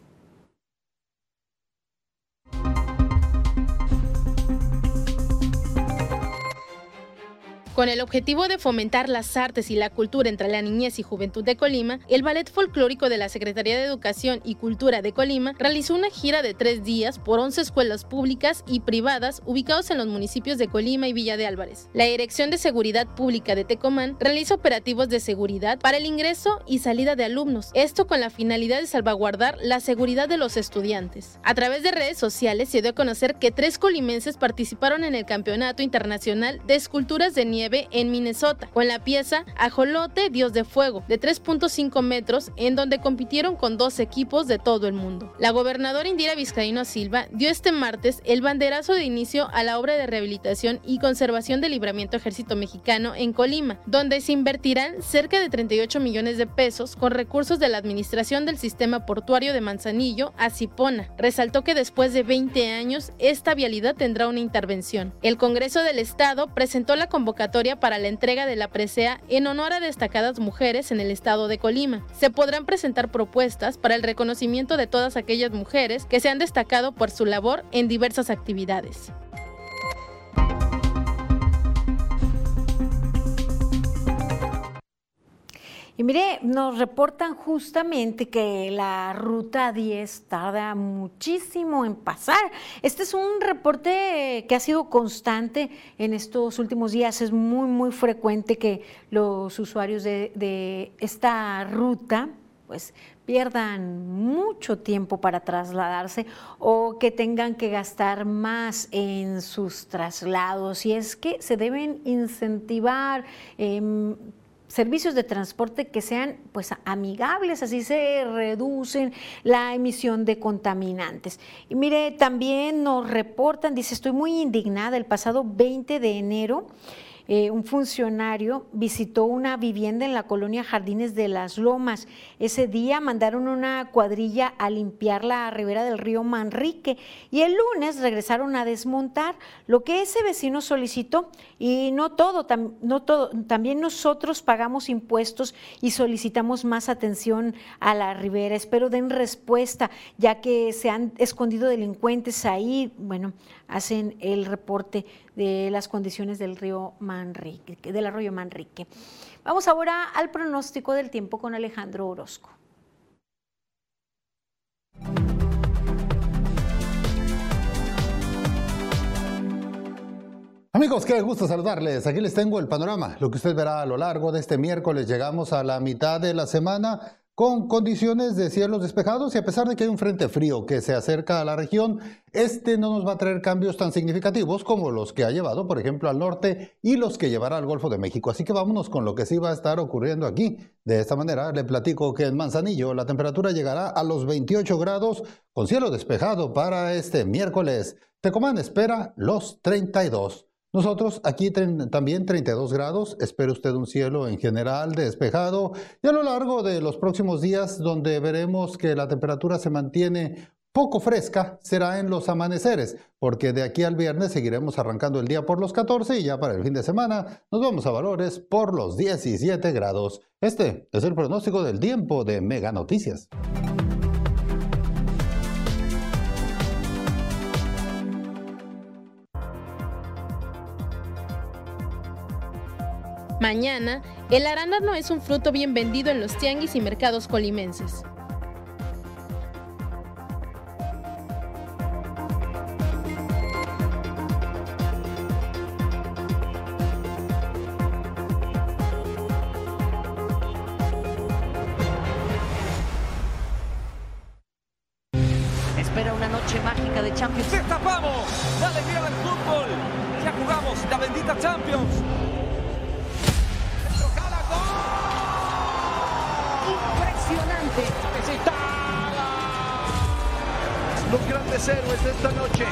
Con el objetivo de fomentar las artes y la cultura entre la niñez y juventud de Colima, el Ballet Folclórico de la Secretaría de Educación y Cultura de Colima realizó una gira de tres días por 11 escuelas públicas y privadas ubicados en los municipios de Colima y Villa de Álvarez. La Dirección de Seguridad Pública de Tecomán realiza operativos de seguridad para el ingreso y salida de alumnos, esto con la finalidad de salvaguardar la seguridad de los estudiantes. A través de redes sociales se dio a conocer que tres colimenses participaron en el Campeonato Internacional de Esculturas de Nieve 2019 en Minnesota, con la pieza Ajolote Dios de Fuego, de 3.5 metros, en donde compitieron con dos equipos de todo el mundo. La gobernadora Indira Vizcaíno Silva dio este martes el banderazo de inicio a la obra de rehabilitación y conservación del libramiento ejército mexicano en Colima, donde se invertirán cerca de 38 millones de pesos con recursos de la Administración del Sistema Portuario de Manzanillo a Cipona. Resaltó que después de 20 años esta vialidad tendrá una intervención. El Congreso del Estado presentó la convocatoria para la entrega de la presea en honor a destacadas mujeres en el estado de Colima. Se podrán presentar propuestas para el reconocimiento de todas aquellas mujeres que se han destacado por su labor en diversas actividades. Y mire, nos reportan justamente que la ruta 10 tarda muchísimo en pasar. Este es un reporte que ha sido constante en estos últimos días. Es muy, muy frecuente que los usuarios de, esta ruta pues pierdan mucho tiempo para trasladarse o que tengan que gastar más en sus traslados. Y es que se deben incentivar. Eh, servicios de transporte que sean pues amigables, así se reducen la emisión de contaminantes. Y mire, también nos reportan, dice, estoy muy indignada, el pasado 20 de enero eh, un funcionario visitó una vivienda en la colonia Jardines de las Lomas. Ese día mandaron una cuadrilla a limpiar la ribera del río Manrique y el lunes regresaron a desmontar lo que ese vecino solicitó. Y no todo, no todo, también nosotros pagamos impuestos y solicitamos más atención a la ribera. Espero den respuesta, ya que se han escondido delincuentes ahí. Bueno, hacen el reporte de las condiciones del río Manrique, del arroyo Manrique. Vamos ahora al pronóstico del tiempo con Alejandro Orozco. Amigos, qué gusto saludarles. Aquí les tengo el panorama. Lo que usted verá a lo largo de este miércoles, llegamos a la mitad de la semana con condiciones de cielos despejados y a pesar de que hay un frente frío que se acerca a la región, este no nos va a traer cambios tan significativos como los que ha llevado, por ejemplo, al norte y los que llevará al Golfo de México. Así que vámonos con lo que sí va a estar ocurriendo aquí. De esta manera, le platico que en Manzanillo la temperatura llegará a los 28 grados con cielo despejado para este miércoles. Tecomán espera los 32. Nosotros aquí también 32 grados, espere usted un cielo en general despejado y a lo largo de los próximos días donde veremos que la temperatura se mantiene poco fresca será en los amaneceres, porque de aquí al viernes seguiremos arrancando el día por los 14 y ya para el fin de semana nos vamos a valores por los 17 grados. Este es el pronóstico del tiempo de Mega Noticias. Mañana, el arándano es un fruto bien vendido en los tianguis y mercados colimenses. Espera una noche mágica de Champions. ¡Destapamos! ¡La alegría del fútbol! ¡Ya jugamos la bendita Champions! Grandes héroes de esta noche.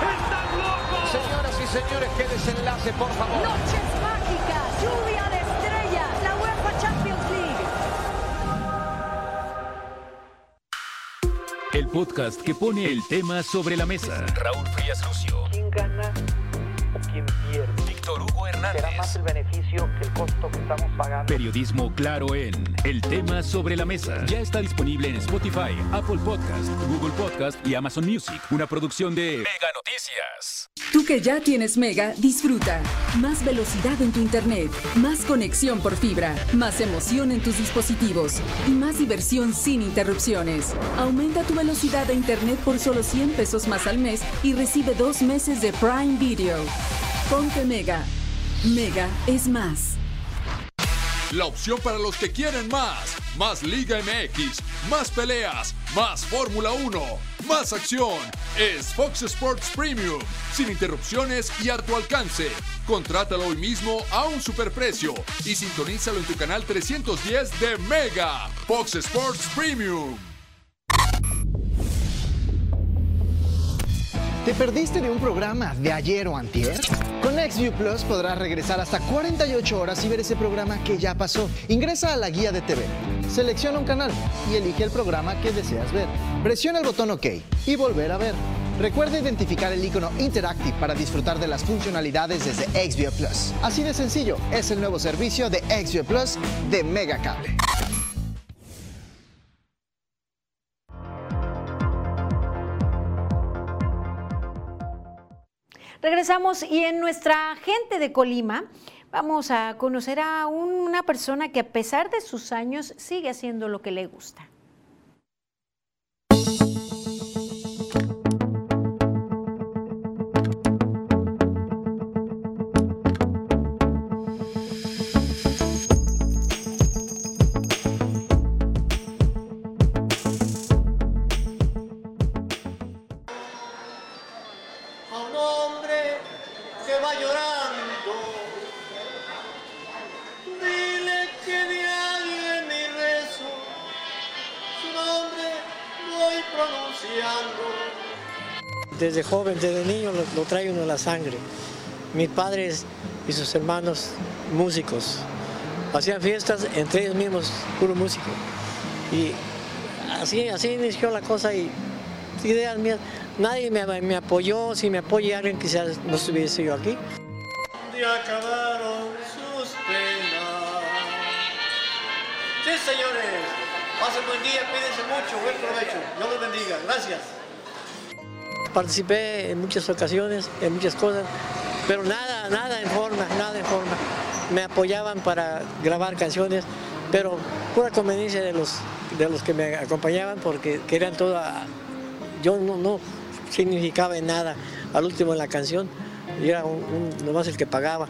¡Están locos! Señoras y señores, qué desenlace, por favor. Noches mágicas, lluvia de estrellas, la UEFA Champions League. El podcast que pone el tema sobre la mesa. Raúl Frías Lucio. ¿Quién gana o quién pierde? Víctor Hugo Hernández. Será más el beneficio que costo que estamos pagando. Periodismo claro en El tema sobre la mesa. Ya está disponible en Spotify, Apple Podcast, Google Podcast y Amazon Music. Una producción de Mega Noticias. Tú que ya tienes Mega, disfruta. Más velocidad en tu internet, más conexión por fibra, más emoción en tus dispositivos y más diversión sin interrupciones. Aumenta tu velocidad de internet por solo 100 pesos más al mes y recibe dos meses de Prime Video. Ponte Mega. Mega es más. La opción para los que quieren más. Más Liga MX, más peleas, más Fórmula 1, más acción. Es Fox Sports Premium, sin interrupciones y a tu alcance. Contrátalo hoy mismo a un superprecio y sintonízalo en tu canal 310 de Mega. Fox Sports Premium. ¿Te perdiste de un programa de ayer o antier? Con XView Plus podrás regresar hasta 48 horas y ver ese programa que ya pasó. Ingresa a la guía de TV, selecciona un canal y elige el programa que deseas ver. Presiona el botón OK y volver a ver. Recuerda identificar el icono Interactive para disfrutar de las funcionalidades desde XView Plus. Así de sencillo, es el nuevo servicio de XView Plus de Mega Regresamos y en nuestra gente de Colima vamos a conocer a una persona que a pesar de sus años sigue haciendo lo que le gusta. Desde joven, desde niño lo, lo trae uno en la sangre. Mis padres y sus hermanos músicos. Hacían fiestas entre ellos mismos, puro músico. Y así, así inició la cosa y ideas mías. Nadie me, apoyó, si me apoya alguien quizás no estuviese yo aquí. Un acabaron sus penas. Sí, señores. Pasen buen día, cuídense mucho, buen provecho. Dios los bendiga. Gracias. Participé en muchas ocasiones, en muchas cosas, pero nada, nada en forma, nada en forma. Me apoyaban para grabar canciones, pero pura conveniencia de los, de los que me acompañaban porque querían toda... Yo no, no significaba en nada al último en la canción, y era un, un- nomás el que pagaba.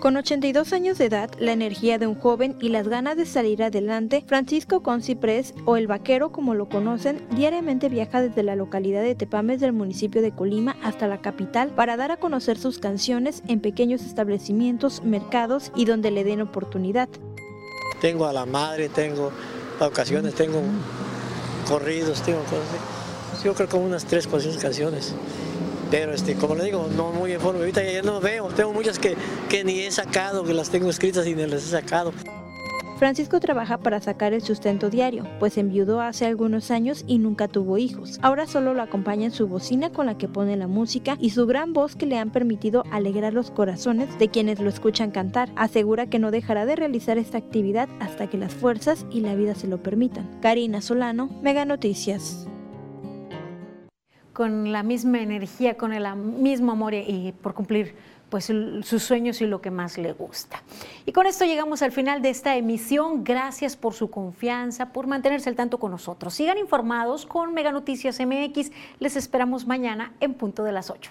Con 82 años de edad, la energía de un joven y las ganas de salir adelante, Francisco Conciprés, o el vaquero como lo conocen, diariamente viaja desde la localidad de Tepames del municipio de Colima hasta la capital para dar a conocer sus canciones en pequeños establecimientos, mercados y donde le den oportunidad. Tengo a la madre, tengo ocasiones, tengo corridos, tengo cosas. Yo creo como unas tres, cuatro canciones. Pero este, como le digo, no muy en forma. Ahorita ya no veo, tengo muchas que, que ni he sacado, que las tengo escritas y ni las he sacado. Francisco trabaja para sacar el sustento diario, pues enviudó hace algunos años y nunca tuvo hijos. Ahora solo lo acompaña en su bocina con la que pone la música y su gran voz que le han permitido alegrar los corazones de quienes lo escuchan cantar. Asegura que no dejará de realizar esta actividad hasta que las fuerzas y la vida se lo permitan. Karina Solano, Mega Noticias. Con la misma energía, con el mismo amor y, por cumplir pues sus sueños y lo que más le gusta. Y con esto llegamos al final de esta emisión. Gracias por su confianza, por mantenerse al tanto con nosotros. Sigan informados con Mega Noticias MX. Les esperamos mañana en punto de las 8.